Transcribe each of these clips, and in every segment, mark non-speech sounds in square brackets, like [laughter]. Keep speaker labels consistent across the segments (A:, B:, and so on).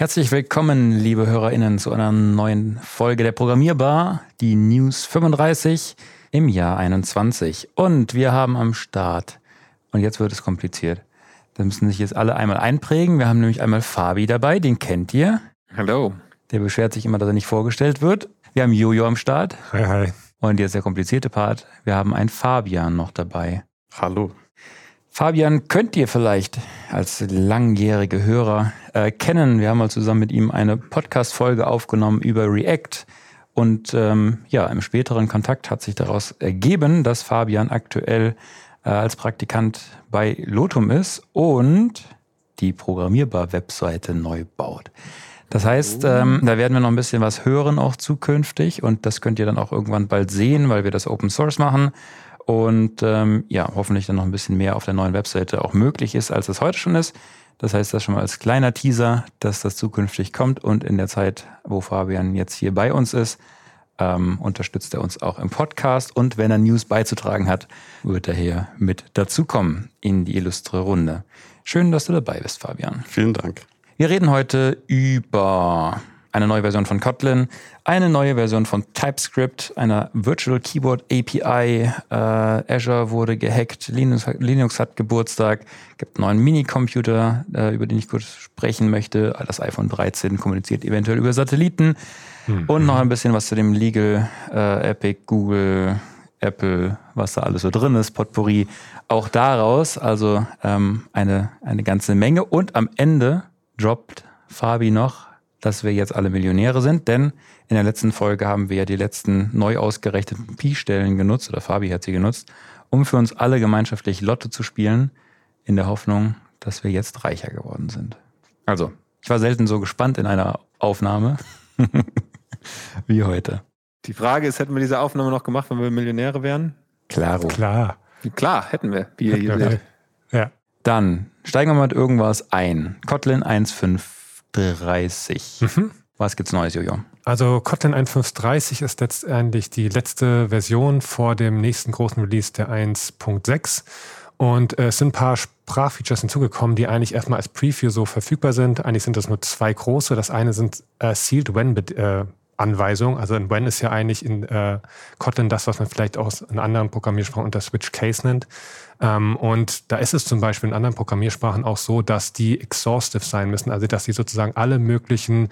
A: Herzlich willkommen, liebe HörerInnen, zu einer neuen Folge der Programmierbar, die News 35 im Jahr 21. Und wir haben am Start, und jetzt wird es kompliziert, da müssen sich jetzt alle einmal einprägen. Wir haben nämlich einmal Fabi dabei, den kennt ihr.
B: Hallo.
A: Der beschwert sich immer, dass er nicht vorgestellt wird. Wir haben Jojo am Start.
C: Hi, hi.
A: Und jetzt der komplizierte Part. Wir haben einen Fabian noch dabei.
B: Hallo.
A: Fabian könnt ihr vielleicht als langjährige Hörer äh, kennen. Wir haben mal zusammen mit ihm eine Podcast-Folge aufgenommen über React. Und ähm, ja, im späteren Kontakt hat sich daraus ergeben, dass Fabian aktuell äh, als Praktikant bei Lotum ist und die Programmierbar-Webseite neu baut. Das heißt, ähm, da werden wir noch ein bisschen was hören auch zukünftig und das könnt ihr dann auch irgendwann bald sehen, weil wir das Open Source machen und ähm, ja, hoffentlich dann noch ein bisschen mehr auf der neuen Webseite auch möglich ist, als es heute schon ist. Das heißt, das schon mal als kleiner Teaser, dass das zukünftig kommt und in der Zeit, wo Fabian jetzt hier bei uns ist, ähm, unterstützt er uns auch im Podcast und wenn er News beizutragen hat, wird er hier mit dazukommen in die illustre Runde. Schön, dass du dabei bist, Fabian.
B: Vielen Dank.
A: Wir reden heute über eine neue Version von Kotlin, eine neue Version von TypeScript, einer Virtual Keyboard API. Äh, Azure wurde gehackt, Linux, Linux hat Geburtstag, gibt einen neuen Minicomputer, äh, über den ich kurz sprechen möchte. Das iPhone 13 kommuniziert eventuell über Satelliten. Mhm. Und noch ein bisschen was zu dem Legal, äh, Epic, Google, Apple, was da alles so drin ist, Potpourri. Auch daraus, also ähm, eine, eine ganze Menge. Und am Ende droppt Fabi noch dass wir jetzt alle Millionäre sind, denn in der letzten Folge haben wir ja die letzten neu ausgerechneten Pi-Stellen genutzt, oder Fabi hat sie genutzt, um für uns alle gemeinschaftlich Lotto zu spielen, in der Hoffnung, dass wir jetzt reicher geworden sind. Also, ich war selten so gespannt in einer Aufnahme [laughs] wie heute.
B: Die Frage ist, hätten wir diese Aufnahme noch gemacht, wenn wir Millionäre wären?
A: Klaro.
C: Klar.
B: Klar, hätten wir, wie ihr hier seht.
A: Ja. Dann steigen wir mit irgendwas ein. Kotlin 1.5 1.5.30. Mhm. Was gibt's Neues, Jojo?
C: Also Kotlin 1.5.30 ist letztendlich die letzte Version vor dem nächsten großen Release der 1.6. Und äh, es sind ein paar Sprachfeatures hinzugekommen, die eigentlich erstmal als Preview so verfügbar sind. Eigentlich sind das nur zwei große. Das eine sind äh, Sealed When äh, Anweisung. Also ein When ist ja eigentlich in äh, Kotlin das, was man vielleicht aus in anderen Programmiersprachen unter Switch Case nennt. Ähm, und da ist es zum Beispiel in anderen Programmiersprachen auch so, dass die exhaustive sein müssen, also dass sie sozusagen alle möglichen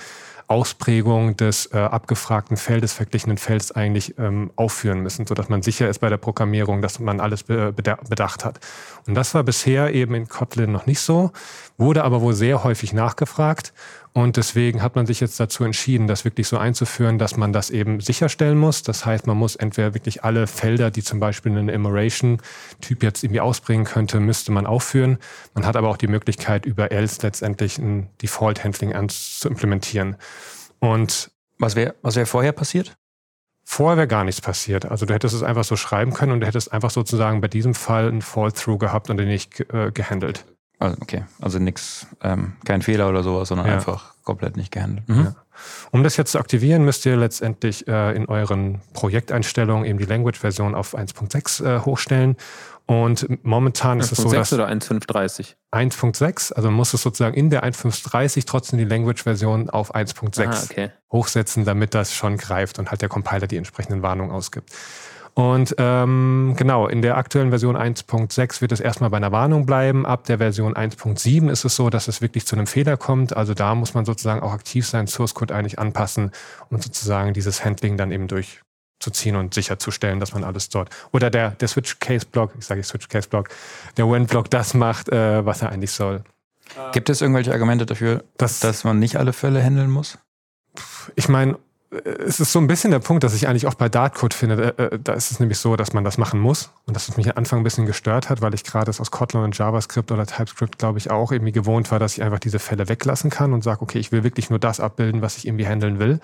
C: Ausprägungen des äh, abgefragten Feldes, verglichenen Felds eigentlich ähm, aufführen müssen, sodass man sicher ist bei der Programmierung, dass man alles be bedacht hat. Und das war bisher eben in Kotlin noch nicht so, wurde aber wohl sehr häufig nachgefragt. Und deswegen hat man sich jetzt dazu entschieden, das wirklich so einzuführen, dass man das eben sicherstellen muss. Das heißt, man muss entweder wirklich alle Felder, die zum Beispiel einen Enumeration-Typ jetzt irgendwie ausbringen könnte, müsste man aufführen. Man hat aber auch die Möglichkeit, über else letztendlich ein Default-Handling zu implementieren. Und
A: was wäre was wär vorher passiert?
C: Vorher wäre gar nichts passiert. Also du hättest es einfach so schreiben können und du hättest einfach sozusagen bei diesem Fall einen Fall-Through gehabt und den nicht äh, gehandelt.
A: Also, okay, also nichts, ähm, kein Fehler oder sowas, sondern ja. einfach komplett nicht gehandelt.
C: Mhm. Ja. Um das jetzt zu aktivieren, müsst ihr letztendlich äh, in euren Projekteinstellungen eben die Language-Version auf 1.6 äh, hochstellen. Und momentan ist es so, dass...
B: oder 1.5.30?
C: 1.6, also muss es sozusagen in der 1.5.30 trotzdem die Language-Version auf 1.6 ah, okay. hochsetzen, damit das schon greift und halt der Compiler die entsprechenden Warnungen ausgibt. Und ähm, genau, in der aktuellen Version 1.6 wird es erstmal bei einer Warnung bleiben. Ab der Version 1.7 ist es so, dass es wirklich zu einem Fehler kommt. Also da muss man sozusagen auch aktiv sein, Source Code eigentlich anpassen und sozusagen dieses Handling dann eben durchzuziehen und sicherzustellen, dass man alles dort. Oder der, der Switch Case Block, ich sage Switch Case Block, der When Block das macht, äh, was er eigentlich soll.
A: Gibt es irgendwelche Argumente dafür, das, dass man nicht alle Fälle handeln muss?
C: Ich meine, es ist so ein bisschen der Punkt, dass ich eigentlich auch bei Dartcode finde, äh, äh, da ist es nämlich so, dass man das machen muss und dass es mich am Anfang ein bisschen gestört hat, weil ich gerade aus Kotlin und JavaScript oder TypeScript, glaube ich, auch irgendwie gewohnt war, dass ich einfach diese Fälle weglassen kann und sage, okay, ich will wirklich nur das abbilden, was ich irgendwie handeln will.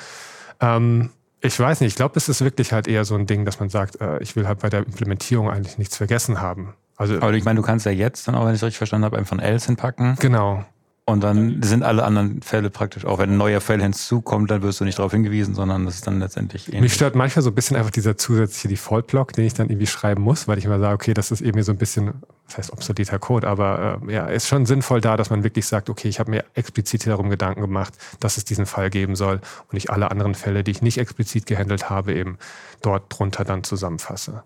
C: Ähm, ich weiß nicht, ich glaube, es ist wirklich halt eher so ein Ding, dass man sagt, äh, ich will halt bei der Implementierung eigentlich nichts vergessen haben.
A: Also, Aber ich meine, du kannst ja jetzt dann auch, wenn ich es richtig verstanden habe, einfach von else hinpacken.
C: Genau.
A: Und dann sind alle anderen Fälle praktisch, auch wenn ein neuer Fall hinzukommt, dann wirst du nicht darauf hingewiesen, sondern das ist dann letztendlich ähnlich.
C: Mich stört manchmal so ein bisschen einfach dieser zusätzliche Default-Block, den ich dann irgendwie schreiben muss, weil ich immer sage, okay, das ist irgendwie so ein bisschen, das heißt obsoleter Code, aber äh, ja, ist schon sinnvoll da, dass man wirklich sagt, okay, ich habe mir explizit darum Gedanken gemacht, dass es diesen Fall geben soll und ich alle anderen Fälle, die ich nicht explizit gehandelt habe, eben dort drunter dann zusammenfasse.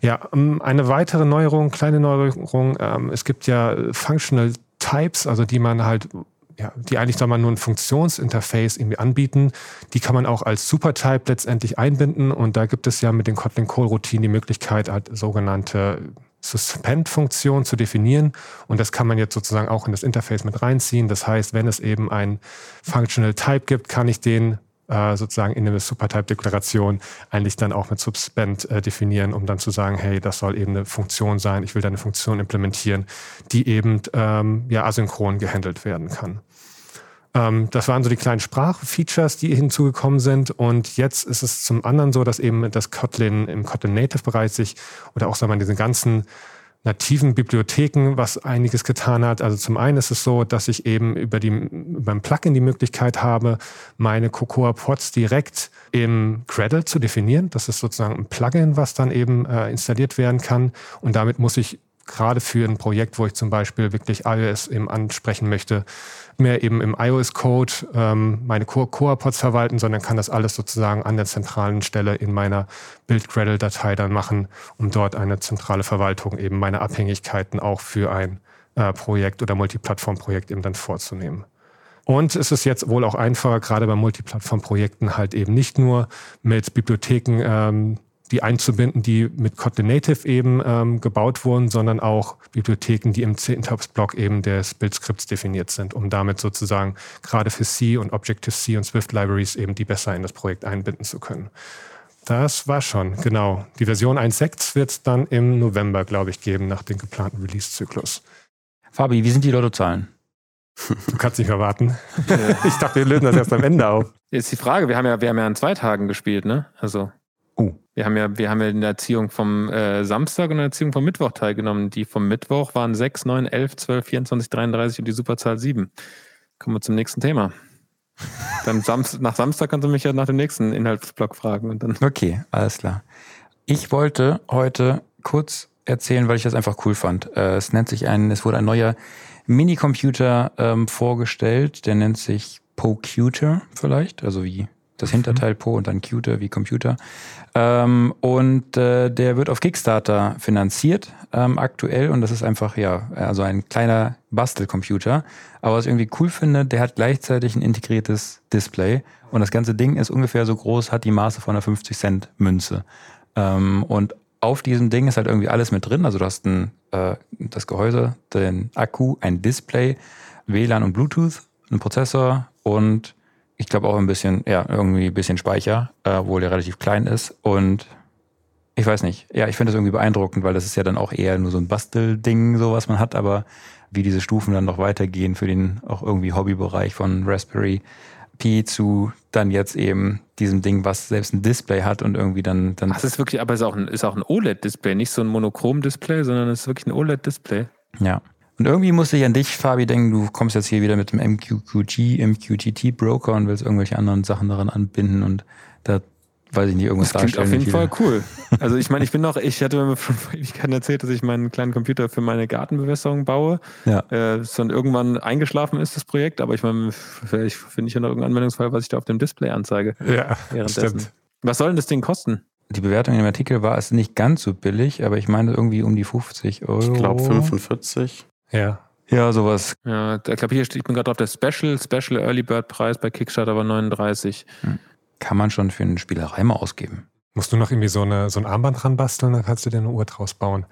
C: Ja, ähm, eine weitere Neuerung, kleine Neuerung, ähm, es gibt ja Functional Types, also die man halt ja, die eigentlich da mal nur ein Funktionsinterface irgendwie anbieten. Die kann man auch als Supertype letztendlich einbinden und da gibt es ja mit den Kotlin Core Routinen die Möglichkeit, halt sogenannte Suspend-Funktion zu definieren und das kann man jetzt sozusagen auch in das Interface mit reinziehen. Das heißt, wenn es eben ein Functional Type gibt, kann ich den äh, sozusagen in der Supertype-Deklaration eigentlich dann auch mit Subspend äh, definieren, um dann zu sagen, hey, das soll eben eine Funktion sein, ich will da eine Funktion implementieren, die eben ähm, ja asynchron gehandelt werden kann. Ähm, das waren so die kleinen Sprachfeatures, die hinzugekommen sind. Und jetzt ist es zum anderen so, dass eben das Kotlin im Kotlin Native-Bereich sich oder auch sagen wir, diesen ganzen nativen Bibliotheken was einiges getan hat. Also zum einen ist es so, dass ich eben über die, beim Plugin die Möglichkeit habe, meine Cocoa Pods direkt im Gradle zu definieren. Das ist sozusagen ein Plugin, was dann eben äh, installiert werden kann. Und damit muss ich gerade für ein Projekt, wo ich zum Beispiel wirklich iOS eben ansprechen möchte, mehr eben im iOS-Code ähm, meine Core-Pods verwalten, sondern kann das alles sozusagen an der zentralen Stelle in meiner Build-Gradle-Datei dann machen, um dort eine zentrale Verwaltung eben meiner Abhängigkeiten auch für ein äh, Projekt oder Multiplattform-Projekt eben dann vorzunehmen. Und es ist jetzt wohl auch einfacher, gerade bei Multiplattform-Projekten halt eben nicht nur mit Bibliotheken ähm, die einzubinden, die mit Kotlin Native eben ähm, gebaut wurden, sondern auch Bibliotheken, die im Syntax-Block eben des Build-Skripts definiert sind, um damit sozusagen gerade für C und Objective-C und Swift-Libraries eben die besser in das Projekt einbinden zu können. Das war schon, genau. Die Version 1.6 wird es dann im November, glaube ich, geben, nach dem geplanten Release-Zyklus.
A: Fabi, wie sind die Lottozahlen?
C: Du kannst nicht mehr warten. ich dachte, wir lösen das erst am Ende auf.
B: Jetzt die Frage, wir haben ja, wir haben ja an zwei Tagen gespielt, ne? Also. Wir haben ja, wir haben ja in der Erziehung vom äh, Samstag und in der Erziehung vom Mittwoch teilgenommen. Die vom Mittwoch waren 6, 9, 11, 12, 24, 33 und die Superzahl 7. Kommen wir zum nächsten Thema. Dann Samst nach Samstag kannst du mich ja nach dem nächsten Inhaltsblock fragen. Und dann [laughs]
A: okay, alles klar. Ich wollte heute kurz erzählen, weil ich das einfach cool fand. Äh, es nennt sich ein, es wurde ein neuer Minicomputer ähm, vorgestellt, der nennt sich PoCuter vielleicht, also wie das Hinterteil Po und dann Cuter wie Computer. Ähm, und äh, der wird auf Kickstarter finanziert ähm, aktuell und das ist einfach ja also ein kleiner Bastelcomputer. Aber was ich irgendwie cool finde, der hat gleichzeitig ein integriertes Display und das ganze Ding ist ungefähr so groß, hat die Maße von einer 50 Cent Münze. Ähm, und auf diesem Ding ist halt irgendwie alles mit drin. Also du hast ein, äh, das Gehäuse, den Akku, ein Display, WLAN und Bluetooth, einen Prozessor und ich glaube auch ein bisschen, ja, irgendwie ein bisschen Speicher, äh, obwohl der relativ klein ist. Und ich weiß nicht, ja, ich finde das irgendwie beeindruckend, weil das ist ja dann auch eher nur so ein Bastelding, so was man hat, aber wie diese Stufen dann noch weitergehen für den auch irgendwie Hobbybereich von Raspberry Pi zu dann jetzt eben diesem Ding, was selbst ein Display hat und irgendwie dann. dann
B: Ach, das ist wirklich, aber es ist auch ein, ist auch ein OLED-Display, nicht so ein Monochrom-Display, sondern es ist wirklich ein OLED-Display.
A: Ja. Und irgendwie musste ich an dich, Fabi, denken, du kommst jetzt hier wieder mit dem MQQG, MQTT-Broker und willst irgendwelche anderen Sachen daran anbinden und da weiß ich nicht, irgendwas
B: das klingt auf jeden Fall cool. [laughs] Also ich meine, ich bin noch, ich hatte mir vor [laughs] Ewigkeiten erzählt, dass ich meinen kleinen Computer für meine Gartenbewässerung baue. Ja. Äh, dann irgendwann eingeschlafen ist, das Projekt, aber ich meine, vielleicht finde ich ja noch irgendeinen Anwendungsfall, was ich da auf dem Display anzeige.
C: Ja, stimmt.
B: Was soll denn das Ding kosten?
A: Die Bewertung in dem Artikel war es nicht ganz so billig, aber ich meine irgendwie um die 50 Euro.
D: Ich glaube 45.
A: Ja. Ja, sowas.
B: Ja, ich glaube, hier steht, ich bin gerade drauf, der Special, Special Early Bird Preis bei Kickstarter war 39. Hm.
A: Kann man schon für eine Spielerei mal ausgeben.
C: Musst du noch irgendwie so, eine, so ein Armband dran basteln, dann kannst du dir eine Uhr draus bauen.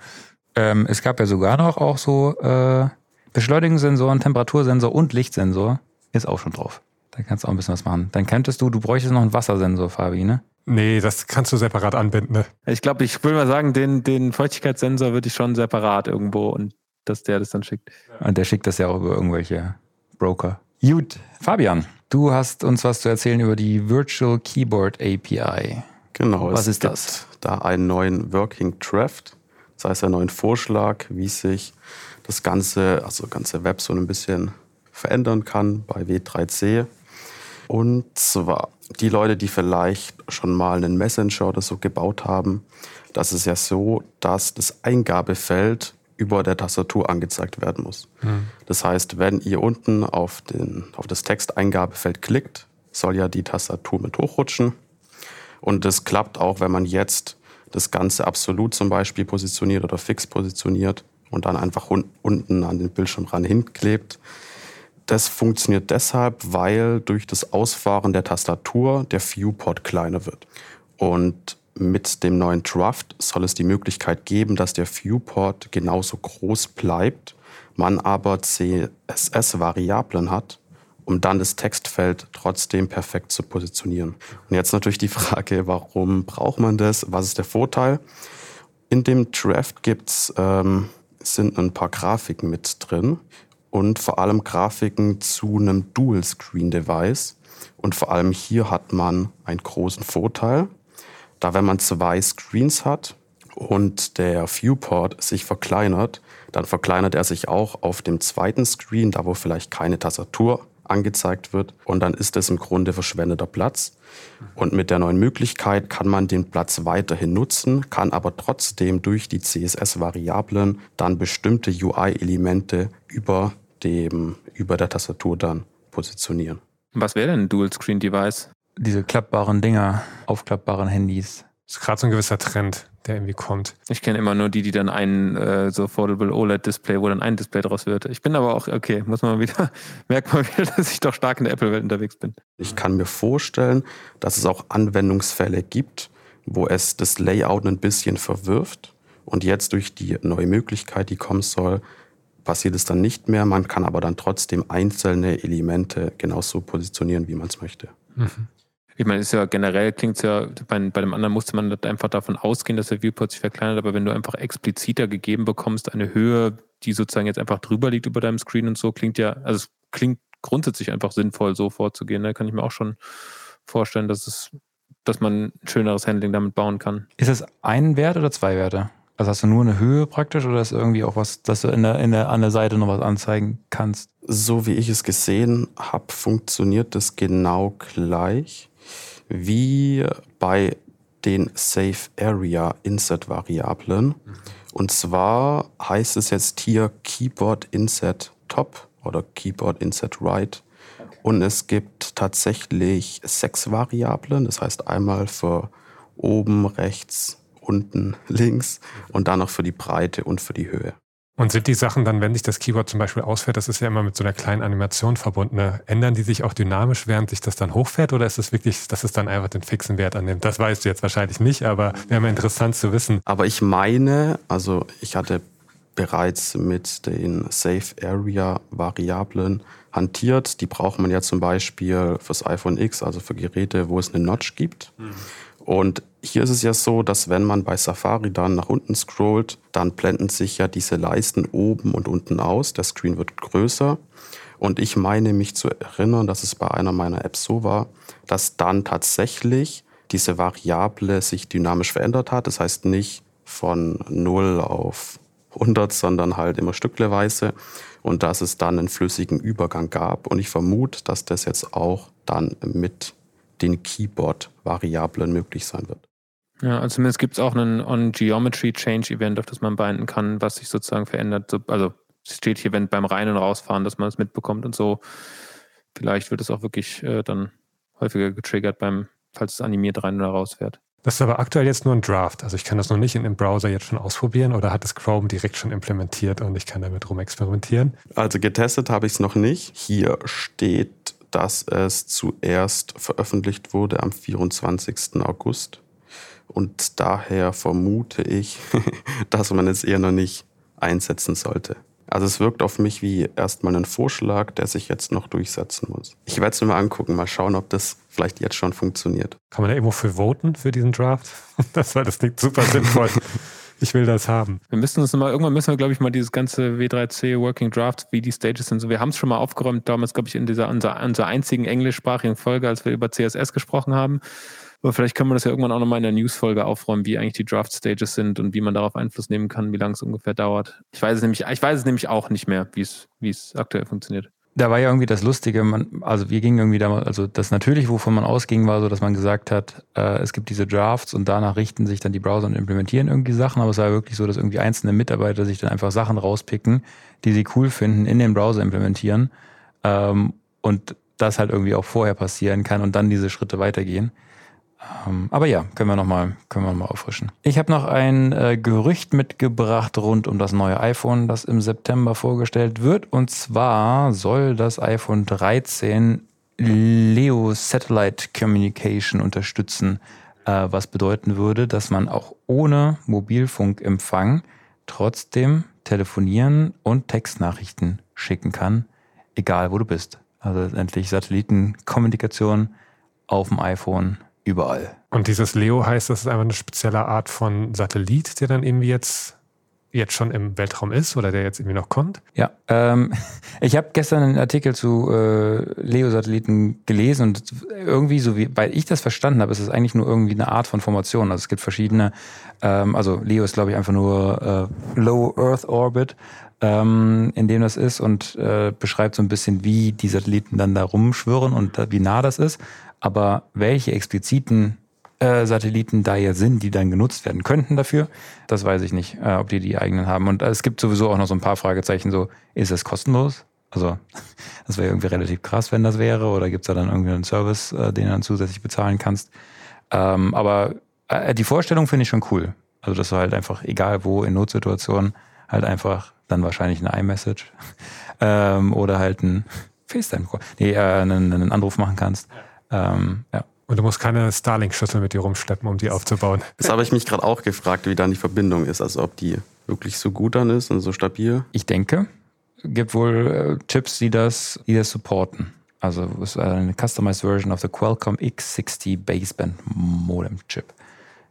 A: Ähm, es gab ja sogar noch auch so äh, Beschleunigungssensoren, Temperatursensor und Lichtsensor. Ist auch schon drauf. Da kannst du auch ein bisschen was machen. Dann könntest du, du bräuchtest noch einen Wassersensor, Fabi, ne?
C: Nee, das kannst du separat anbinden. Ne?
B: Ich glaube, ich würde mal sagen, den, den Feuchtigkeitssensor würde ich schon separat irgendwo und dass der das dann schickt.
A: Und der schickt das ja auch über irgendwelche Broker. Gut, Fabian, du hast uns was zu erzählen über die Virtual Keyboard API.
D: Genau.
A: Was ist das?
D: Da einen neuen Working Draft, das heißt einen neuen Vorschlag, wie sich das ganze, also ganze Web so ein bisschen verändern kann bei W3C. Und zwar die Leute, die vielleicht schon mal einen Messenger oder so gebaut haben, das ist ja so, dass das Eingabefeld über der Tastatur angezeigt werden muss. Mhm. Das heißt, wenn ihr unten auf, den, auf das Texteingabefeld klickt, soll ja die Tastatur mit hochrutschen. Und das klappt auch, wenn man jetzt das Ganze absolut zum Beispiel positioniert oder fix positioniert und dann einfach unten an den Bildschirmrand hinklebt. Das funktioniert deshalb, weil durch das Ausfahren der Tastatur der Viewport kleiner wird. Und mit dem neuen Draft soll es die Möglichkeit geben, dass der Viewport genauso groß bleibt, man aber CSS-Variablen hat, um dann das Textfeld trotzdem perfekt zu positionieren. Und jetzt natürlich die Frage, warum braucht man das? Was ist der Vorteil? In dem Draft gibt's, ähm, sind ein paar Grafiken mit drin und vor allem Grafiken zu einem Dual-Screen-Device. Und vor allem hier hat man einen großen Vorteil. Da wenn man zwei Screens hat und der Viewport sich verkleinert, dann verkleinert er sich auch auf dem zweiten Screen, da wo vielleicht keine Tastatur angezeigt wird. Und dann ist es im Grunde verschwendeter Platz. Und mit der neuen Möglichkeit kann man den Platz weiterhin nutzen, kann aber trotzdem durch die CSS-Variablen dann bestimmte UI-Elemente über, über der Tastatur dann positionieren.
B: Was wäre denn ein Dual-Screen-Device?
A: Diese klappbaren Dinger, aufklappbaren Handys.
C: Das ist gerade so ein gewisser Trend, der irgendwie kommt.
B: Ich kenne immer nur die, die dann ein äh, so Foldable OLED-Display, wo dann ein Display draus wird. Ich bin aber auch, okay, muss man wieder, [laughs] merkt man wieder, dass ich doch stark in der Apple-Welt unterwegs bin.
D: Ich kann mir vorstellen, dass es auch Anwendungsfälle gibt, wo es das Layout ein bisschen verwirft. Und jetzt durch die neue Möglichkeit, die kommen soll, passiert es dann nicht mehr. Man kann aber dann trotzdem einzelne Elemente genauso positionieren, wie man es möchte. Mhm.
B: Ich meine, ist ja generell klingt es ja, bei, bei dem anderen musste man einfach davon ausgehen, dass der Viewport sich verkleinert, aber wenn du einfach expliziter gegeben bekommst, eine Höhe, die sozusagen jetzt einfach drüber liegt über deinem Screen und so, klingt ja, also es klingt grundsätzlich einfach sinnvoll, so vorzugehen. Da kann ich mir auch schon vorstellen, dass es, dass man ein schöneres Handling damit bauen kann.
A: Ist es ein Wert oder zwei Werte? Also hast du nur eine Höhe praktisch oder ist irgendwie auch was, dass du in der, in der, an der Seite noch was anzeigen kannst?
D: So wie ich es gesehen habe, funktioniert das genau gleich wie bei den Safe Area Inset Variablen. Und zwar heißt es jetzt hier Keyboard Inset Top oder Keyboard Inset Right. Und es gibt tatsächlich sechs Variablen. Das heißt einmal für oben, rechts, unten, [laughs] links und dann noch für die Breite und für die Höhe.
C: Und sind die Sachen dann, wenn sich das Keyword zum Beispiel ausfährt, das ist ja immer mit so einer kleinen Animation verbunden, ne? ändern die sich auch dynamisch, während sich das dann hochfährt oder ist es wirklich, dass es dann einfach den fixen Wert annimmt? Das weißt du jetzt wahrscheinlich nicht, aber wäre mal interessant zu wissen.
D: Aber ich meine, also ich hatte bereits mit den Safe Area Variablen hantiert. Die braucht man ja zum Beispiel fürs iPhone X, also für Geräte, wo es eine Notch gibt. Mhm. Und hier ist es ja so, dass wenn man bei Safari dann nach unten scrollt, dann blenden sich ja diese Leisten oben und unten aus. Der Screen wird größer. Und ich meine mich zu erinnern, dass es bei einer meiner Apps so war, dass dann tatsächlich diese Variable sich dynamisch verändert hat. Das heißt nicht von 0 auf 100, sondern halt immer stückleweise. Und dass es dann einen flüssigen Übergang gab. Und ich vermute, dass das jetzt auch dann mit den Keyboard-Variablen möglich sein wird.
B: Ja, also zumindest gibt es auch einen On-Geometry-Change-Event, auf das man binden kann, was sich sozusagen verändert. Also es steht hier, wenn beim Rein- und Rausfahren, dass man es mitbekommt und so. Vielleicht wird es auch wirklich äh, dann häufiger getriggert, beim, falls es animiert rein oder raus fährt.
C: Das ist aber aktuell jetzt nur ein Draft. Also ich kann das noch nicht in dem Browser jetzt schon ausprobieren oder hat es Chrome direkt schon implementiert und ich kann damit rum experimentieren?
D: Also getestet habe ich es noch nicht. Hier steht dass es zuerst veröffentlicht wurde am 24. August. Und daher vermute ich, [laughs] dass man es eher noch nicht einsetzen sollte. Also es wirkt auf mich wie erstmal ein Vorschlag, der sich jetzt noch durchsetzen muss. Ich werde es mir mal angucken, mal schauen, ob das vielleicht jetzt schon funktioniert.
C: Kann man da irgendwo für voten für diesen Draft? [laughs] Das war das klingt super sinnvoll. [laughs] ich will das haben.
B: Wir müssen uns mal, irgendwann müssen wir, glaube ich, mal dieses ganze W3C Working Draft, wie die Stages sind. So, wir haben es schon mal aufgeräumt, damals, glaube ich, in dieser unserer, unserer einzigen englischsprachigen Folge, als wir über CSS gesprochen haben. Aber vielleicht kann man das ja irgendwann auch nochmal in der News-Folge aufräumen, wie eigentlich die Draft-Stages sind und wie man darauf Einfluss nehmen kann, wie lange es ungefähr dauert. Ich weiß es nämlich, ich weiß es nämlich auch nicht mehr, wie es, wie es aktuell funktioniert.
A: Da war ja irgendwie das Lustige, man, also wir gingen irgendwie damals, also das natürlich, wovon man ausging, war so, dass man gesagt hat, äh, es gibt diese Drafts und danach richten sich dann die Browser und implementieren irgendwie Sachen, aber es war wirklich so, dass irgendwie einzelne Mitarbeiter sich dann einfach Sachen rauspicken, die sie cool finden, in den Browser implementieren ähm, und das halt irgendwie auch vorher passieren kann und dann diese Schritte weitergehen. Ähm, aber ja, können wir nochmal noch auffrischen. Ich habe noch ein äh, Gerücht mitgebracht rund um das neue iPhone, das im September vorgestellt wird. Und zwar soll das iPhone 13 Leo Satellite Communication unterstützen, äh, was bedeuten würde, dass man auch ohne Mobilfunkempfang trotzdem telefonieren und Textnachrichten schicken kann, egal wo du bist. Also endlich Satellitenkommunikation auf dem iPhone überall.
C: Und dieses Leo heißt, das ist einfach eine spezielle Art von Satellit, der dann irgendwie jetzt jetzt schon im Weltraum ist oder der jetzt irgendwie noch kommt?
A: Ja, ähm, [laughs] ich habe gestern einen Artikel zu äh, Leo-Satelliten gelesen und irgendwie, so wie, weil ich das verstanden habe, ist es eigentlich nur irgendwie eine Art von Formation. Also es gibt verschiedene, ähm, also Leo ist glaube ich einfach nur äh, Low Earth Orbit, ähm, in dem das ist und äh, beschreibt so ein bisschen, wie die Satelliten dann da rumschwirren und wie nah das ist. Aber welche expliziten äh, Satelliten da jetzt sind, die dann genutzt werden könnten dafür, das weiß ich nicht, äh, ob die die eigenen haben. Und es gibt sowieso auch noch so ein paar Fragezeichen, so, ist es kostenlos? Also, [laughs] das wäre irgendwie relativ krass, wenn das wäre. Oder gibt es da dann irgendwie einen Service, äh, den du dann zusätzlich bezahlen kannst? Ähm, aber äh, die Vorstellung finde ich schon cool. Also, dass du halt einfach, egal wo, in Notsituationen, halt einfach dann wahrscheinlich eine iMessage [laughs] ähm, oder halt ein FaceTime-Call, nee, äh, einen, einen Anruf machen kannst. Ja ähm, ja.
C: Und du musst keine Starlink-Schüssel mit dir rumschleppen, um die aufzubauen. [laughs]
D: Das habe ich mich gerade auch gefragt, wie dann die Verbindung ist. Also ob die wirklich so gut dann ist und so stabil.
A: Ich denke, gibt wohl äh, Chips, die das, die das supporten. Also es ist eine customized version of the Qualcomm X60 Baseband Modem Chip.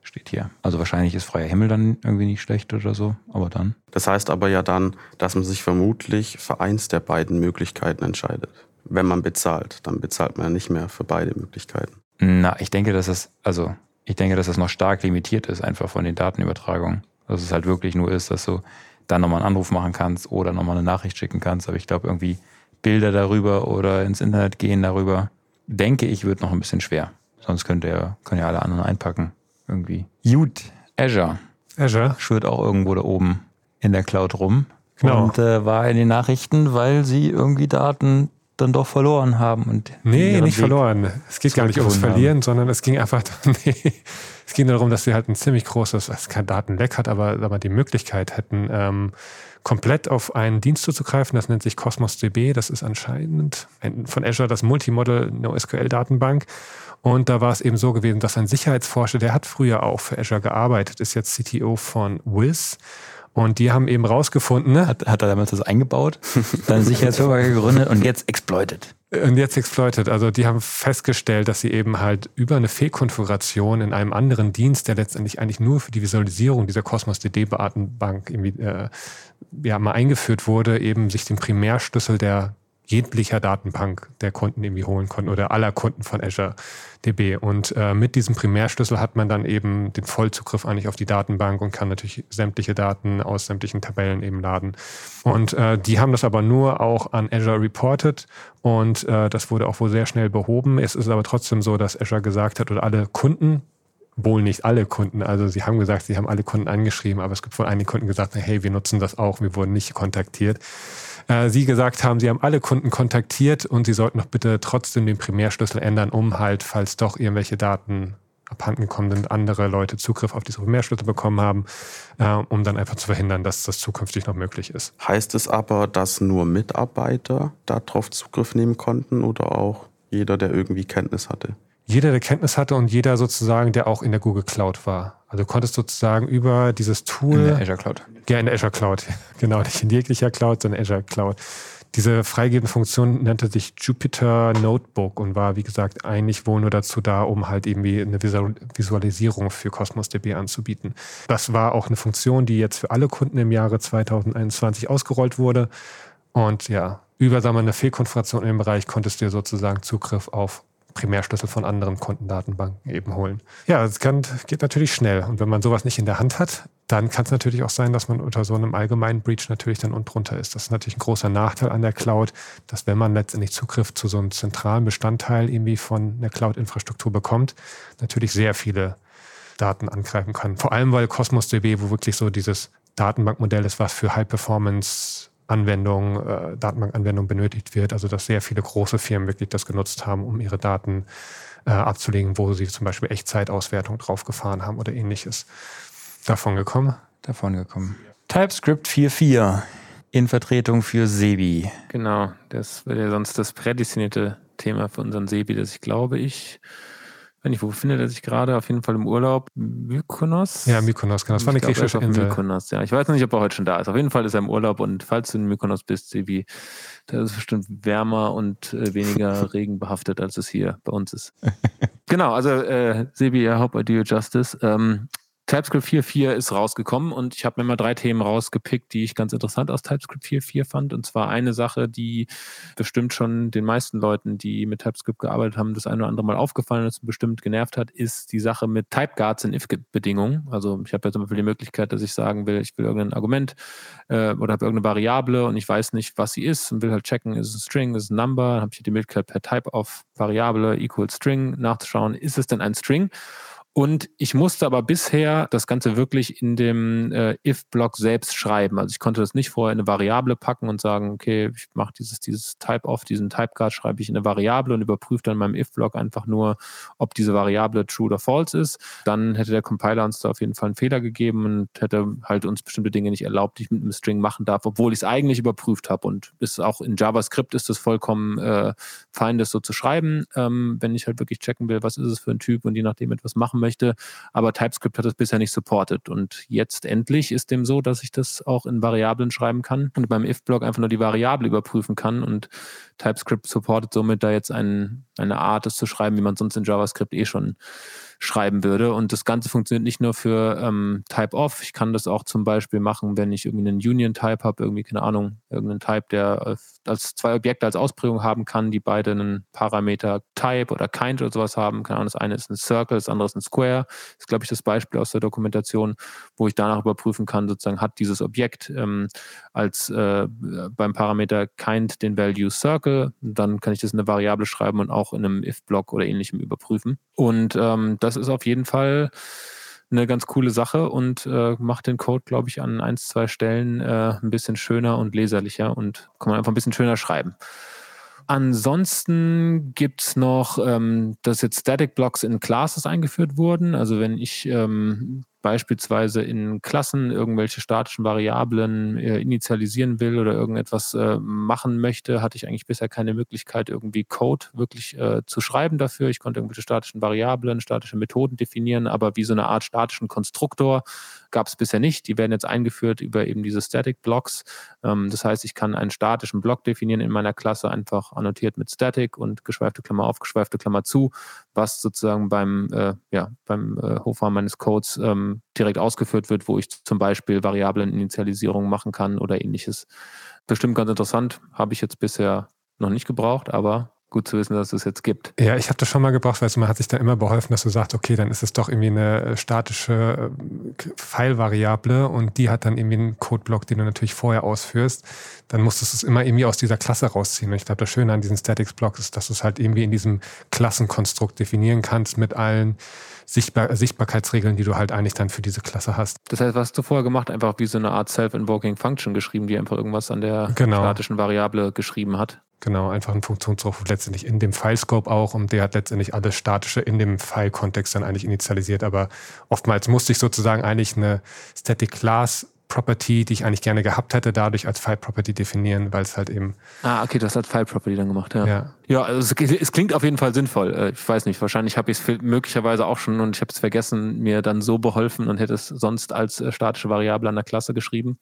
A: Steht hier. Also wahrscheinlich ist freier Himmel dann irgendwie nicht schlecht oder so, aber dann.
D: Das heißt aber ja dann, dass man sich vermutlich für eins der beiden Möglichkeiten entscheidet wenn man bezahlt. Dann bezahlt man ja nicht mehr für beide Möglichkeiten.
A: Na, ich denke, dass es, also ich denke, dass es noch stark limitiert ist, einfach von den Datenübertragungen. Dass es halt wirklich nur ist, dass du dann nochmal einen Anruf machen kannst oder nochmal eine Nachricht schicken kannst. Aber ich glaube, irgendwie Bilder darüber oder ins Internet gehen darüber, denke ich, wird noch ein bisschen schwer. Sonst könnt ihr, können ja alle anderen einpacken. Irgendwie. Gut, Azure.
C: Azure.
A: Schwirrt auch irgendwo da oben in der Cloud rum.
C: Genau.
A: Und äh, war in den Nachrichten, weil sie irgendwie Daten dann doch verloren haben. Und
C: nee, nicht Weg verloren. Es geht gar nicht ums Verlieren, haben. sondern es ging einfach, [laughs] nee, es ging darum, dass wir halt ein ziemlich großes, was kein Datenleck hat, aber, aber die Möglichkeit hätten, ähm, komplett auf einen Dienst zuzugreifen. Das nennt sich Cosmos DB. Das ist anscheinend von Azure das Multimodel NoSQL-Datenbank. Und da war es eben so gewesen, dass ein Sicherheitsforscher, der hat früher auch für Azure gearbeitet, ist jetzt CTO von Wiz und die haben eben rausgefunden, ne?
A: hat, hat er damals das eingebaut, [laughs] dann Sicherheitsfirma gegründet und jetzt exploited.
C: Und jetzt exploited. Also die haben festgestellt, dass sie eben halt über eine Fehlkonfiguration in einem anderen Dienst, der letztendlich eigentlich nur für die Visualisierung dieser Cosmos DD-Datenbank irgendwie äh, ja, mal eingeführt wurde, eben sich den Primärschlüssel der jeglicher Datenbank der Kunden irgendwie holen konnten oder aller Kunden von Azure DB. Und äh, mit diesem Primärschlüssel hat man dann eben den Vollzugriff eigentlich auf die Datenbank und kann natürlich sämtliche Daten aus sämtlichen Tabellen eben laden. Und äh, die haben das aber nur auch an Azure reported und äh, das wurde auch wohl sehr schnell behoben. Es ist aber trotzdem so, dass Azure gesagt hat, oder alle Kunden wohl nicht alle Kunden. Also sie haben gesagt, sie haben alle Kunden angeschrieben, aber es gibt wohl einige Kunden gesagt, hey, wir nutzen das auch, wir wurden nicht kontaktiert äh, Sie gesagt haben, Sie haben alle Kunden kontaktiert und Sie sollten doch bitte trotzdem den Primärschlüssel ändern, um halt, falls doch irgendwelche Daten abhanden gekommen sind, andere Leute Zugriff auf diese Primärschlüssel bekommen haben, äh, um dann einfach zu verhindern, dass das zukünftig noch möglich ist.
D: Heißt es aber, dass nur Mitarbeiter darauf Zugriff nehmen konnten oder auch jeder, der irgendwie Kenntnis hatte?
C: Jeder, der Kenntnis hatte und jeder sozusagen, der auch in der Google Cloud war. Also du konntest sozusagen über dieses Tool.
A: In der Azure Cloud.
C: Ja, in der Azure Cloud. [laughs] Genau, nicht in jeglicher Cloud, sondern Azure Cloud. Diese freigebende Funktion nannte sich Jupyter Notebook und war, wie gesagt, eigentlich wohl nur dazu da, um halt irgendwie eine Visualisierung für Cosmos DB anzubieten. Das war auch eine Funktion, die jetzt für alle Kunden im Jahre 2021 ausgerollt wurde. Und ja, über sagen wir, eine Fehlkonfiguration im Bereich konntest du dir sozusagen Zugriff auf Primärschlüssel von anderen Kontendatenbanken eben holen. Ja, es geht natürlich schnell. Und wenn man sowas nicht in der Hand hat, dann kann es natürlich auch sein, dass man unter so einem allgemeinen Breach natürlich dann unten drunter ist. Das ist natürlich ein großer Nachteil an der Cloud, dass wenn man letztendlich Zugriff zu so einem zentralen Bestandteil irgendwie von der Cloud-Infrastruktur bekommt, natürlich sehr viele Daten angreifen kann. Vor allem, weil Cosmos DB, wo wirklich so dieses Datenbankmodell ist, was für High-Performance Anwendungen, äh, Datenbankanwendungen benötigt wird. Also dass sehr viele große Firmen wirklich das genutzt haben, um ihre Daten äh, abzulegen, wo sie zum Beispiel Echtzeitauswertung draufgefahren haben oder ähnliches. Davon gekommen?
A: Davon gekommen. TypeScript 4.4 in Vertretung für Sebi.
B: Genau, das wäre ja sonst das prädestinierte Thema für unseren Sebi, das ich glaube ich wenn ich, wo findet er sich gerade? Auf jeden Fall im Urlaub. Mykonos?
C: Ja, Mykonos, genau. Das war eine griechische Insel.
B: Mykonos, ja. Ich weiß noch nicht, ob er heute schon da ist. Auf jeden Fall ist er im Urlaub und falls du in Mykonos bist, Sebi, da ist es bestimmt wärmer und äh, weniger [laughs] regenbehaftet, als es hier bei uns ist. genau, also äh, Sebi, I hope I do you justice. Ähm, TypeScript 4.4 ist rausgekommen und ich habe mir mal drei Themen rausgepickt, die ich ganz interessant aus TypeScript 4.4 fand. Und zwar eine Sache, die bestimmt schon den meisten Leuten, die mit TypeScript gearbeitet haben, das eine oder andere Mal aufgefallen ist und bestimmt genervt hat, ist die Sache mit Typeguards in if-Bedingungen. Also ich habe ja zum Beispiel die Möglichkeit, dass ich sagen will, ich will irgendein Argument äh, oder habe irgendeine Variable und ich weiß nicht, was sie ist und will halt checken, ist es ein String, ist es ein Number, dann habe ich die Möglichkeit per Type of Variable equals String nachzuschauen, ist es denn ein String? Und ich musste aber bisher das Ganze wirklich in dem äh, if-Block selbst schreiben. Also ich konnte das nicht vorher in eine Variable packen und sagen, okay, ich mache dieses, dieses Type-Off, diesen Type-Guard schreibe ich in eine Variable und überprüfe dann in meinem if-Block einfach nur, ob diese Variable true oder false ist. Dann hätte der Compiler uns da auf jeden Fall einen Fehler gegeben und hätte halt uns bestimmte Dinge nicht erlaubt, die ich mit einem String machen darf, obwohl ich es eigentlich überprüft habe. Und ist auch in JavaScript ist es vollkommen äh, fein, das so zu schreiben, ähm, wenn ich halt wirklich checken will, was ist es für ein Typ und je nachdem etwas machen möchte. Aber TypeScript hat es bisher nicht supportet. Und jetzt endlich ist dem so, dass ich das auch in Variablen schreiben kann und beim if-Block einfach nur die Variable überprüfen kann. Und TypeScript supportet somit da jetzt ein, eine Art, es zu schreiben, wie man sonst in JavaScript eh schon schreiben würde. Und das Ganze funktioniert nicht nur für ähm, Type-Off. Ich kann das auch zum Beispiel machen, wenn ich irgendwie einen Union-Type habe, irgendwie, keine Ahnung, irgendeinen Type, der als zwei Objekte als Ausprägung haben kann, die beide einen Parameter Type oder Kind oder sowas haben. Keine Ahnung, das eine ist ein Circle, das andere ist ein Square. Das ist, glaube ich, das Beispiel aus der Dokumentation, wo ich danach überprüfen kann, sozusagen hat dieses Objekt ähm, als äh, beim Parameter Kind den Value Circle. Dann kann ich das in eine Variable schreiben und auch in einem if-Block oder ähnlichem überprüfen. Und ähm, das ist auf jeden Fall eine ganz coole Sache und äh, macht den Code, glaube ich, an ein, zwei Stellen äh, ein bisschen schöner und leserlicher und kann man einfach ein bisschen schöner schreiben. Ansonsten gibt es noch, ähm, dass jetzt Static Blocks in Classes eingeführt wurden. Also wenn ich ähm, beispielsweise in Klassen irgendwelche statischen Variablen äh, initialisieren will oder irgendetwas äh, machen möchte, hatte ich eigentlich bisher keine Möglichkeit, irgendwie Code wirklich äh, zu schreiben dafür. Ich konnte irgendwelche statischen Variablen, statische Methoden definieren, aber wie so eine Art statischen Konstruktor gab es bisher nicht. Die werden jetzt eingeführt über eben diese Static Blocks. Ähm, das heißt, ich kann einen statischen Block definieren in meiner Klasse, einfach annotiert mit Static und geschweifte Klammer auf, geschweifte Klammer zu, was sozusagen beim, äh, ja, beim äh, Hochfahren meines Codes ähm, direkt ausgeführt wird, wo ich zum Beispiel Variableninitialisierung machen kann oder ähnliches. Bestimmt ganz interessant, habe ich jetzt bisher noch nicht gebraucht, aber gut zu wissen, dass es jetzt gibt.
C: Ja, ich habe das schon mal gebraucht, weil man hat sich da immer beholfen, dass du sagst, okay, dann ist es doch irgendwie eine äh, statische äh, File-Variable und die hat dann irgendwie einen Codeblock, den du natürlich vorher ausführst. Dann musstest du es immer irgendwie aus dieser Klasse rausziehen. Und ich glaube, das Schöne an diesen Statics-Blocks ist, dass du es halt irgendwie in diesem Klassenkonstrukt definieren kannst mit allen Sichtbar Sichtbarkeitsregeln, die du halt eigentlich dann für diese Klasse hast.
B: Das heißt, was hast du vorher gemacht? Einfach wie so eine Art Self-Invoking Function geschrieben, die einfach irgendwas an der genau. statischen Variable geschrieben hat.
C: Genau, einfach ein Funktionsruf letztendlich in dem Filescope auch und der hat letztendlich alles Statische in dem File-Kontext dann eigentlich initialisiert. Aber oftmals musste ich sozusagen eigentlich eine Static Class Property, die ich eigentlich gerne gehabt hätte, dadurch als File Property definieren, weil es halt eben.
B: Ah, okay, das hat File Property dann gemacht, ja. Ja, ja also es, es klingt auf jeden Fall sinnvoll. Äh, ich weiß nicht, wahrscheinlich habe ich es möglicherweise auch schon und ich habe es vergessen, mir dann so beholfen und hätte es sonst als äh, statische Variable an der Klasse geschrieben.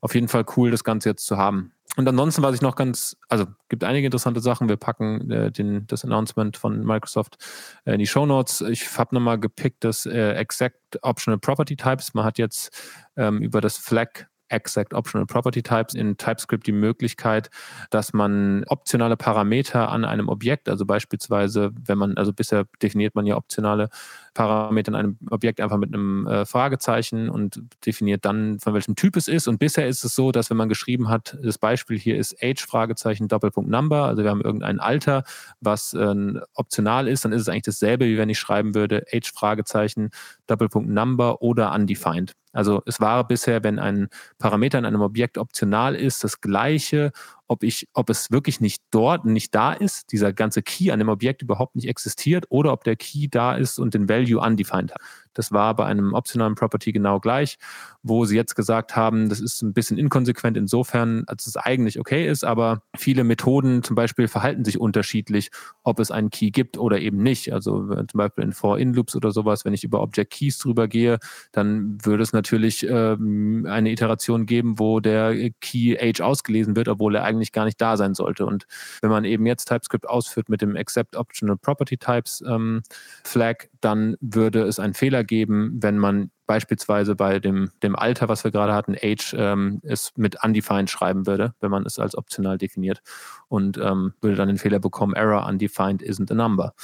B: Auf jeden Fall cool, das Ganze jetzt zu haben. Und ansonsten, was ich noch ganz, also gibt einige interessante Sachen. Wir packen äh, den, das Announcement von Microsoft äh, in die Show Notes. Ich habe nochmal gepickt das äh, Exact Optional Property Types. Man hat jetzt ähm, über das Flag Exact Optional Property Types in TypeScript die Möglichkeit, dass man optionale Parameter an einem Objekt, also beispielsweise, wenn man, also bisher definiert man ja optionale Parameter in einem Objekt einfach mit einem äh, Fragezeichen und definiert dann, von welchem Typ es ist. Und bisher ist es so, dass wenn man geschrieben hat, das Beispiel hier ist Age Fragezeichen Doppelpunkt Number, also wir haben irgendein Alter, was äh, optional ist, dann ist es eigentlich dasselbe, wie wenn ich schreiben würde Age Fragezeichen Doppelpunkt Number oder undefined. Also es war bisher, wenn ein Parameter in einem Objekt optional ist, das gleiche, ob ich, ob es wirklich nicht dort, nicht da ist, dieser ganze Key an dem Objekt überhaupt nicht existiert, oder ob der Key da ist und den Value undefined hat. Das war bei einem optionalen Property genau gleich, wo sie jetzt gesagt haben, das ist ein bisschen inkonsequent insofern, als es eigentlich okay ist, aber viele Methoden zum Beispiel verhalten sich unterschiedlich, ob es einen Key gibt oder eben nicht. Also zum Beispiel in For-In-Loops oder sowas, wenn ich über Object Keys drüber gehe, dann würde es natürlich ähm, eine Iteration geben, wo der Key Age ausgelesen wird, obwohl er eigentlich gar nicht da sein sollte. Und wenn man eben jetzt TypeScript ausführt mit dem Accept Optional Property Types ähm, Flag, dann würde es einen Fehler geben, wenn man beispielsweise bei dem, dem Alter, was wir gerade hatten, Age, ähm, es mit undefined schreiben würde, wenn man es als optional definiert und ähm, würde dann den Fehler bekommen, Error undefined isn't a number.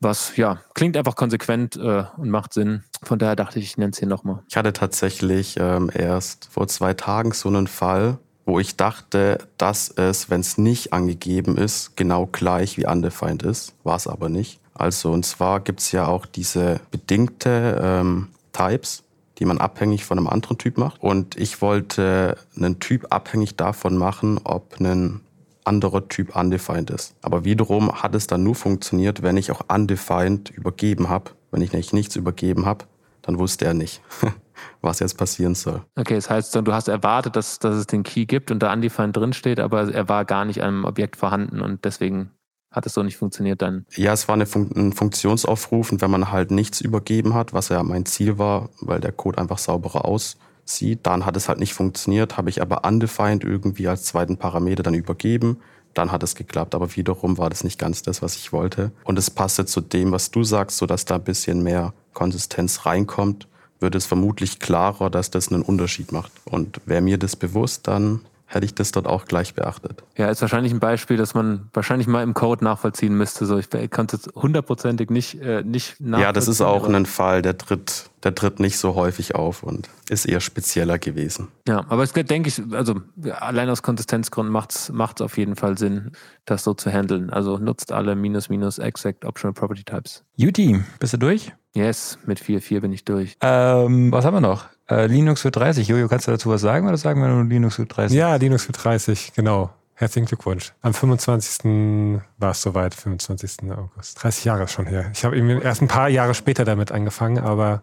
B: Was ja klingt einfach konsequent äh, und macht Sinn. Von daher dachte ich, ich nenne es hier nochmal.
D: Ich hatte tatsächlich ähm, erst vor zwei Tagen so einen Fall, wo ich dachte, dass es, wenn es nicht angegeben ist, genau gleich wie undefined ist. War es aber nicht. Also und zwar gibt es ja auch diese bedingte ähm, Types, die man abhängig von einem anderen Typ macht. Und ich wollte einen Typ abhängig davon machen, ob ein anderer Typ undefined ist. Aber wiederum hat es dann nur funktioniert, wenn ich auch undefined übergeben habe. Wenn ich nicht nichts übergeben habe, dann wusste er nicht, [laughs] was jetzt passieren soll.
B: Okay, das heißt, du hast erwartet, dass, dass es den Key gibt und da undefined drinsteht, aber er war gar nicht einem Objekt vorhanden und deswegen hat es so nicht funktioniert dann?
D: Ja, es war eine Fun ein Funktionsaufruf und wenn man halt nichts übergeben hat, was ja mein Ziel war, weil der Code einfach sauberer aussieht, dann hat es halt nicht funktioniert, habe ich aber undefined irgendwie als zweiten Parameter dann übergeben. Dann hat es geklappt, aber wiederum war das nicht ganz das, was ich wollte. Und es passte zu dem, was du sagst, so dass da ein bisschen mehr Konsistenz reinkommt, wird es vermutlich klarer, dass das einen Unterschied macht. Und wäre mir das bewusst, dann hätte ich das dort auch gleich beachtet.
B: Ja, ist wahrscheinlich ein Beispiel, das man wahrscheinlich mal im Code nachvollziehen müsste. So, ich konnte es hundertprozentig nicht, äh, nicht
D: nachvollziehen. Ja, das ist auch ein Fall, der tritt, der tritt nicht so häufig auf und ist eher spezieller gewesen.
B: Ja, aber es denke ich, also allein aus Konsistenzgründen macht es auf jeden Fall Sinn, das so zu handeln. Also nutzt alle minus minus exact optional property types.
A: Juti, bist du durch?
B: Yes, mit 4.4 bin ich durch.
A: Ähm, was haben wir noch? Äh, Linux für 30. Jojo, kannst du dazu was sagen oder sagen wir nur Linux für 30?
C: Ja, Linux für 30, genau. Herzlichen Glückwunsch. Am 25. war es soweit, 25. August. 30 Jahre schon her. Ich habe erst ein paar Jahre später damit angefangen, aber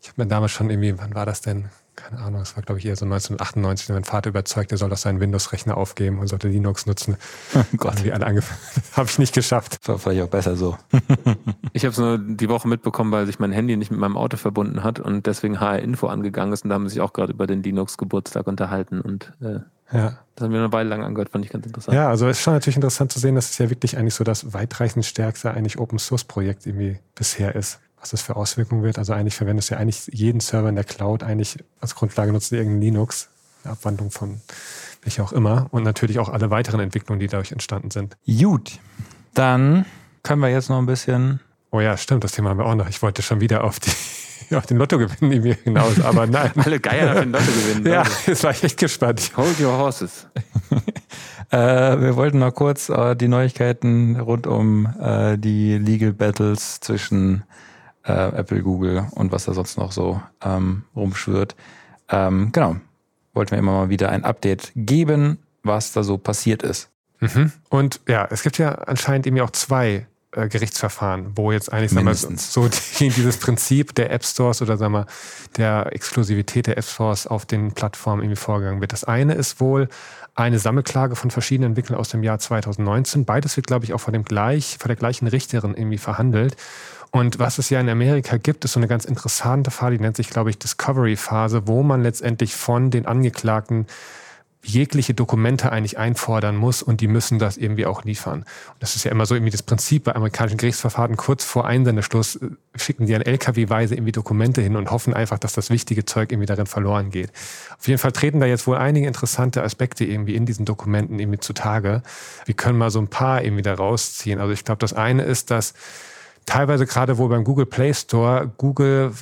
C: ich habe mir damals schon irgendwie, wann war das denn? keine Ahnung, es war glaube ich eher so 1998, mein Vater überzeugt, er soll doch seinen Windows-Rechner aufgeben und sollte Linux nutzen. [laughs] Oh Gott. Wie alle angefangen. [laughs] habe ich nicht geschafft.
A: War vielleicht auch besser so. [laughs]
B: ich habe es nur die Woche mitbekommen, weil sich mein Handy nicht mit meinem Auto verbunden hat und deswegen HR Info angegangen ist und da haben sie sich auch gerade über den Linux-Geburtstag unterhalten und äh, ja. Das haben wir eine Weile lang angehört, fand ich ganz interessant.
C: Ja, also es ist schon natürlich interessant zu sehen, dass es ja wirklich eigentlich so das weitreichend stärkste eigentlich Open Source Projekt irgendwie bisher ist was das für Auswirkungen wird. Also eigentlich verwendest du ja eigentlich jeden Server in der Cloud eigentlich als Grundlage nutzt du irgendein Linux, eine Abwandlung von welcher auch immer und natürlich auch alle weiteren Entwicklungen, die dadurch entstanden sind.
A: Gut, dann können wir jetzt noch ein bisschen.
C: Oh ja, stimmt, das Thema haben wir auch noch. Ich wollte schon wieder auf die [laughs] auf den Lottogewinn irgendwie hinaus, aber nein. [laughs]
B: Alle Geier auf den Lottogewinn. [laughs]
C: ja, jetzt war ich echt gespannt.
B: Hold your horses.
A: äh, wir wollten noch kurz äh, die Neuigkeiten rund um äh, die Legal Battles zwischen äh, Apple, Google und was da sonst noch so ähm, rumschwirrt. Ähm, genau, wollten wir immer mal wieder ein Update geben, was da so passiert ist.
C: Mhm. Und ja, es gibt ja anscheinend eben auch zwei äh, Gerichtsverfahren, wo jetzt eigentlich sagen wir, so die, [laughs] dieses Prinzip der App Stores oder sagen wir, der Exklusivität der App Stores auf den Plattformen irgendwie vorgegangen wird. Das eine ist wohl eine Sammelklage von verschiedenen Entwicklern aus dem Jahr 2019. Beides wird, glaube ich, auch von dem gleich, von der gleichen Richterin irgendwie verhandelt. Und was es ja in Amerika gibt, ist so eine ganz interessante Phase, die nennt sich, glaube ich, Discovery-Phase, wo man letztendlich von den Angeklagten jegliche Dokumente eigentlich einfordern muss und die müssen das irgendwie auch liefern. Und das ist ja immer so irgendwie das Prinzip bei amerikanischen Gerichtsverfahren. Kurz vor Einsendeschluss äh, schicken die an LKW-weise irgendwie Dokumente hin und hoffen einfach, dass das wichtige Zeug irgendwie darin verloren geht. Auf jeden Fall treten da jetzt wohl einige interessante Aspekte irgendwie in diesen Dokumenten irgendwie zutage. Wir können mal so ein paar irgendwie da rausziehen. Also ich glaube, das eine ist, dass teilweise gerade wohl beim Google Play Store Google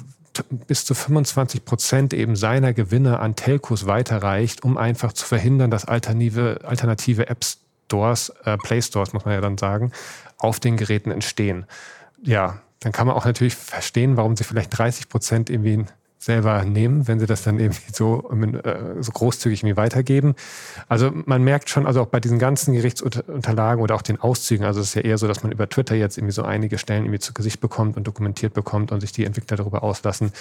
C: bis zu 25 Prozent eben seiner Gewinne an Telcos weiterreicht, um einfach zu verhindern, dass alternative, alternative App Stores, äh, Play Stores, muss man ja dann sagen, auf den Geräten entstehen. Ja, dann kann man auch natürlich verstehen, warum sie vielleicht 30 Prozent irgendwie selber nehmen, wenn sie das dann irgendwie so, äh, so großzügig irgendwie weitergeben. Also man merkt schon, also auch bei diesen ganzen Gerichtsunterlagen oder auch den Auszügen, also es ist ja eher so, dass man über Twitter jetzt irgendwie so einige Stellen irgendwie zu Gesicht bekommt und dokumentiert bekommt und sich die Entwickler darüber auslassen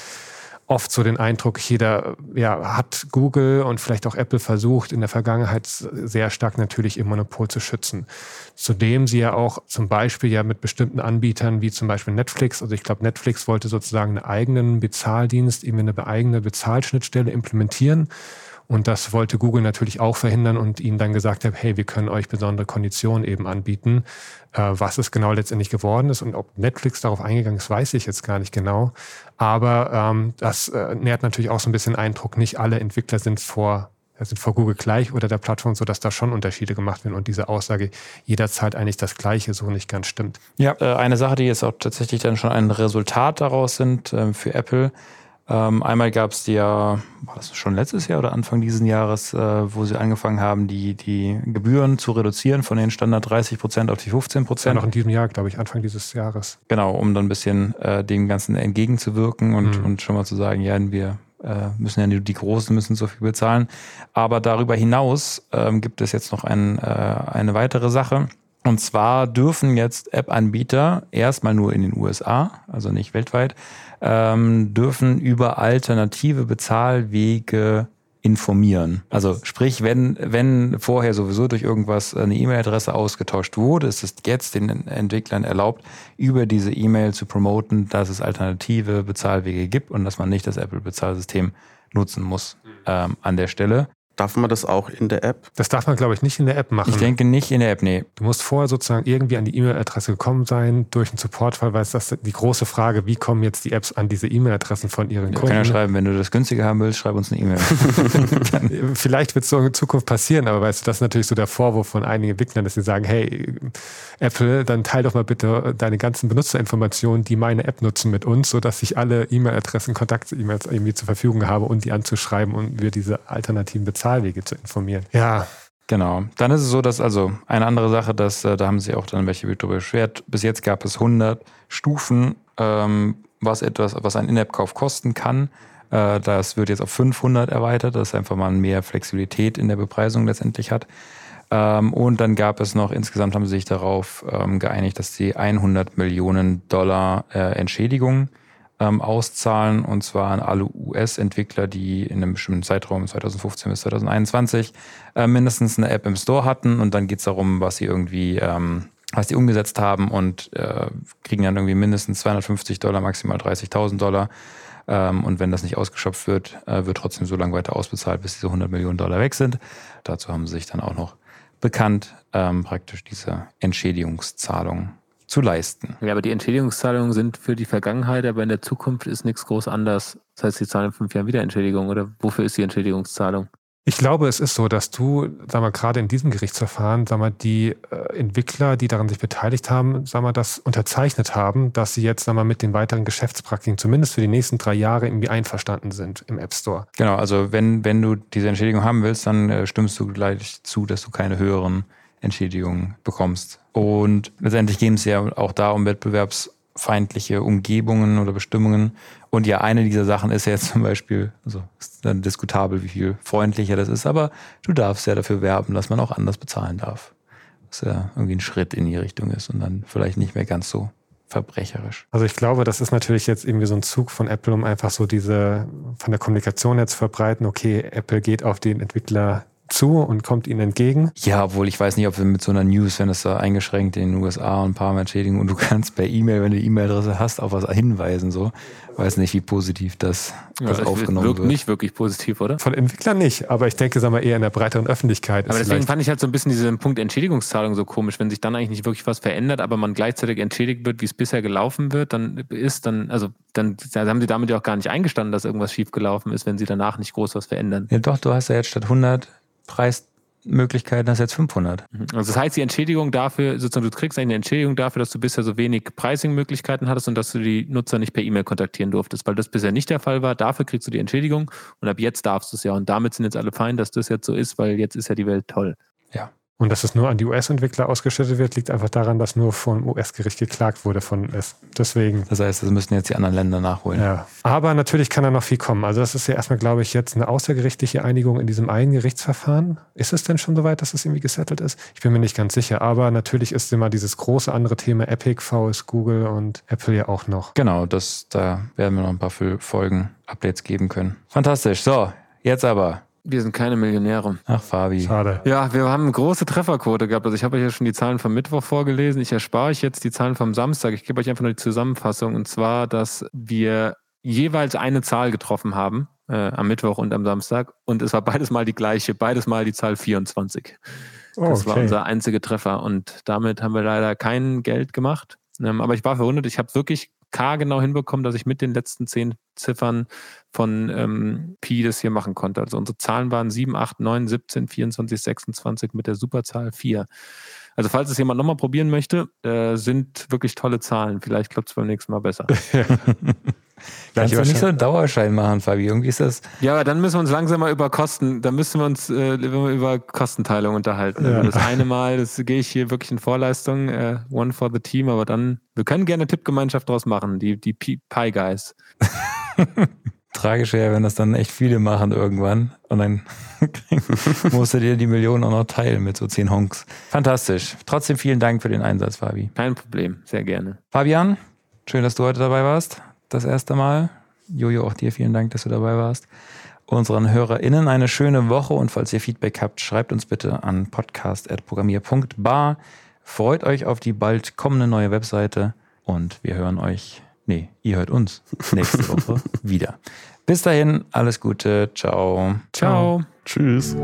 C: oft so den Eindruck, jeder ja, hat Google und vielleicht auch Apple versucht, in der Vergangenheit sehr stark natürlich ihr Monopol zu schützen. Zudem sie ja auch zum Beispiel ja mit bestimmten Anbietern wie zum Beispiel Netflix, also ich glaube, Netflix wollte sozusagen einen eigenen Bezahldienst, eben eine eigene Bezahlschnittstelle implementieren. Und das wollte Google natürlich auch verhindern und ihnen dann gesagt hat, hey, wir können euch besondere Konditionen eben anbieten. Äh, was es genau letztendlich geworden ist und ob Netflix darauf eingegangen ist, weiß ich jetzt gar nicht genau. Aber ähm, das äh, nährt natürlich auch so ein bisschen Eindruck, nicht alle Entwickler sind vor sind vor Google gleich oder der Plattform, so dass da schon Unterschiede gemacht werden und diese Aussage, jeder zahlt eigentlich das Gleiche, so nicht ganz stimmt.
A: Ja, äh, eine Sache, die jetzt auch tatsächlich dann schon ein Resultat daraus sind äh, für Apple, ähm, einmal gab es ja, war das schon letztes Jahr oder Anfang dieses Jahres, äh, wo sie angefangen haben, die, die Gebühren zu reduzieren von den Standard 30 Prozent auf die 15 Prozent.
C: Ja, noch in diesem Jahr, glaube ich, Anfang dieses Jahres.
A: Genau, um dann ein bisschen äh, dem Ganzen entgegenzuwirken und, mhm. und schon mal zu sagen, ja, wir äh, müssen ja die, die Großen müssen so viel bezahlen. Aber darüber hinaus ähm, gibt es jetzt noch ein, äh, eine weitere Sache. Und zwar dürfen jetzt App-Anbieter erstmal nur in den USA, also nicht weltweit, ähm, dürfen über alternative Bezahlwege informieren. Also sprich, wenn, wenn vorher sowieso durch irgendwas eine E-Mail-Adresse ausgetauscht wurde, ist es jetzt den Entwicklern erlaubt, über diese E-Mail zu promoten, dass es alternative Bezahlwege gibt und dass man nicht das Apple-Bezahlsystem nutzen muss ähm, an der Stelle.
D: Darf man das auch in der App?
C: Das darf man, glaube ich, nicht in der App machen.
A: Ich denke nicht in der App, nee.
C: Du musst vorher sozusagen irgendwie an die E-Mail-Adresse gekommen sein, durch einen Supportfall, weil es das die große Frage, wie kommen jetzt die Apps an diese E-Mail-Adressen von ihren Kunden?
A: Kann ja schreiben, wenn du das günstiger haben willst, schreib uns eine E-Mail. [laughs] [laughs]
C: Vielleicht wird es so in Zukunft passieren, aber weißt du, das ist natürlich so der Vorwurf von einigen Entwicklern, dass sie sagen, hey, Apple, dann teil doch mal bitte deine ganzen Benutzerinformationen, die meine App nutzen mit uns, sodass ich alle E-Mail-Adressen, Kontakt-E-Mails irgendwie zur Verfügung habe und die anzuschreiben und wir diese alternativen Bezahlwege zu informieren.
A: Ja. Genau. Dann ist es so, dass also eine andere Sache, dass äh, da haben sie auch dann welche darüber beschwert. Bis jetzt gab es 100 Stufen, ähm, was etwas, was ein In-App-Kauf kosten kann. Äh, das wird jetzt auf 500 erweitert, dass einfach mal mehr Flexibilität in der Bepreisung letztendlich hat. Ähm, und dann gab es noch, insgesamt haben sie sich darauf ähm, geeinigt, dass sie 100 Millionen Dollar äh, Entschädigung ähm, auszahlen, und zwar an alle US-Entwickler, die in einem bestimmten Zeitraum, 2015 bis 2021, äh, mindestens eine App im Store hatten. Und dann geht es darum, was sie irgendwie, ähm, was die umgesetzt haben und äh, kriegen dann irgendwie mindestens 250 Dollar, maximal 30.000 Dollar. Ähm, und wenn das nicht ausgeschöpft wird, äh, wird trotzdem so lange weiter ausbezahlt, bis diese 100 Millionen Dollar weg sind. Dazu haben sie sich dann auch noch bekannt, ähm, praktisch diese Entschädigungszahlung zu leisten.
B: Ja, aber die Entschädigungszahlungen sind für die Vergangenheit, aber in der Zukunft ist nichts groß anders. Das heißt, sie zahlen in fünf Jahren wieder Entschädigung oder wofür ist die Entschädigungszahlung?
C: Ich glaube, es ist so, dass du, sag mal, gerade in diesem Gerichtsverfahren, sag mal, die äh, Entwickler, die daran sich beteiligt haben, sag mal, das unterzeichnet haben, dass sie jetzt, sag mal, mit den weiteren Geschäftspraktiken zumindest für die nächsten drei Jahre irgendwie einverstanden sind im App Store.
A: Genau, also wenn, wenn du diese Entschädigung haben willst, dann äh, stimmst du gleich zu, dass du keine höheren Entschädigungen bekommst. Und letztendlich geht es ja auch da um wettbewerbsfeindliche Umgebungen oder Bestimmungen. Und ja, eine dieser Sachen ist ja jetzt zum Beispiel, also ist dann diskutabel, wie viel freundlicher das ist, aber du darfst ja dafür werben, dass man auch anders bezahlen darf. Was ja irgendwie ein Schritt in die Richtung ist und dann vielleicht nicht mehr ganz so verbrecherisch.
C: Also ich glaube, das ist natürlich jetzt irgendwie so ein Zug von Apple, um einfach so diese von der Kommunikation her zu verbreiten, okay, Apple geht auf den Entwickler zu und kommt ihnen entgegen.
A: Ja, obwohl ich weiß nicht, ob wir mit so einer News, wenn es da eingeschränkt in den USA und ein paar Mal Entschädigung und du kannst per E-Mail, wenn du die E-Mail-Adresse hast, auf was hinweisen. So, weiß nicht, wie positiv das, das
B: das
A: aufgenommen
B: wirkt
A: wird.
B: nicht wirklich positiv, oder?
C: Von Entwicklern nicht, aber ich denke, sagen wir eher in der breiteren Öffentlichkeit.
B: Aber
C: ist
B: deswegen fand ich halt so ein bisschen diesen Punkt Entschädigungszahlung so komisch, wenn sich dann eigentlich nicht wirklich was verändert, aber man gleichzeitig entschädigt wird, wie es bisher gelaufen wird, dann ist dann, also dann, dann haben sie damit ja auch gar nicht eingestanden, dass irgendwas schief gelaufen ist, wenn sie danach nicht groß was verändern.
A: Ja, doch, du hast ja jetzt statt 100 Preismöglichkeiten, hast jetzt 500.
B: Also das heißt, die Entschädigung dafür, sozusagen, du kriegst eigentlich eine Entschädigung dafür, dass du bisher so wenig Pricing-Möglichkeiten hattest und dass du die Nutzer nicht per E-Mail kontaktieren durftest, weil das bisher nicht der Fall war. Dafür kriegst du die Entschädigung und ab jetzt darfst du es ja. Und damit sind jetzt alle fein, dass das jetzt so ist, weil jetzt ist ja die Welt toll.
A: Ja.
C: Und dass es nur an die US-Entwickler ausgeschüttet wird, liegt einfach daran, dass nur vom US-Gericht geklagt wurde von US. Deswegen.
A: Das heißt, das müssen jetzt die anderen Länder nachholen.
C: Ja. Aber natürlich kann da noch viel kommen. Also das ist ja erstmal, glaube ich, jetzt eine außergerichtliche Einigung in diesem einen Gerichtsverfahren. Ist es denn schon soweit, dass es irgendwie gesettelt ist? Ich bin mir nicht ganz sicher. Aber natürlich ist immer dieses große andere Thema Epic, VS, Google und Apple ja auch noch.
A: Genau, das, da werden wir noch ein paar Folgen Updates geben können. Fantastisch. So, jetzt aber.
B: Wir sind keine Millionäre.
A: Ach, Fabi.
C: Schade.
B: Ja, wir haben eine große Trefferquote gehabt. Also ich habe euch ja schon die Zahlen vom Mittwoch vorgelesen. Ich erspare euch jetzt die Zahlen vom Samstag. Ich gebe euch einfach nur die Zusammenfassung. Und zwar, dass wir jeweils eine Zahl getroffen haben äh, am Mittwoch und am Samstag. Und es war beides mal die gleiche, beides mal die Zahl 24.
C: Oh,
B: Das war
C: okay.
B: unser einziger Treffer. Und damit haben wir leider kein Geld gemacht. Ähm, aber ich war verwundert. Ich habe wirklich genau hinbekommen, dass ich mit den letzten zehn Ziffern von ähm, Pi das hier machen konnte. Also unsere Zahlen waren 7, 8, 9, 17, 24, 26 mit der Superzahl 4. Also falls es jemand nochmal probieren möchte, äh, sind wirklich tolle Zahlen. Vielleicht klappt es beim nächsten Mal besser. [laughs] [laughs]
A: Kannst du nicht so einen Dauerschein machen, Fabi? Irgendwie ist das.
B: ja, aber dann müssen wir uns langsam mal über Kosten, dann müssen wir uns äh, über Kostenteilung unterhalten.
C: Ja.
B: Das eine Mal, das gehe ich hier wirklich in Vorleistung, äh, one for the team, aber dann, wir können gerne eine Tippgemeinschaft draus machen, die, die Pi Pie Guys. [laughs]
A: Tragisch wäre, wenn das dann echt viele machen irgendwann. Und dann [laughs] musst du dir die Millionen auch noch teilen mit so zehn Honks. Fantastisch. Trotzdem vielen Dank für den Einsatz, Fabi.
B: Kein Problem, sehr gerne.
A: Fabian, schön, dass du heute dabei warst. Das erste Mal. Jojo, auch dir vielen Dank, dass du dabei warst. Unseren HörerInnen eine schöne Woche und falls ihr Feedback habt, schreibt uns bitte an podcast.programmier.bar. Freut euch auf die bald kommende neue Webseite und wir hören euch, nee, ihr hört uns nächste [laughs] Woche wieder. Bis dahin, alles Gute, ciao.
B: Ciao.
D: Tschüss.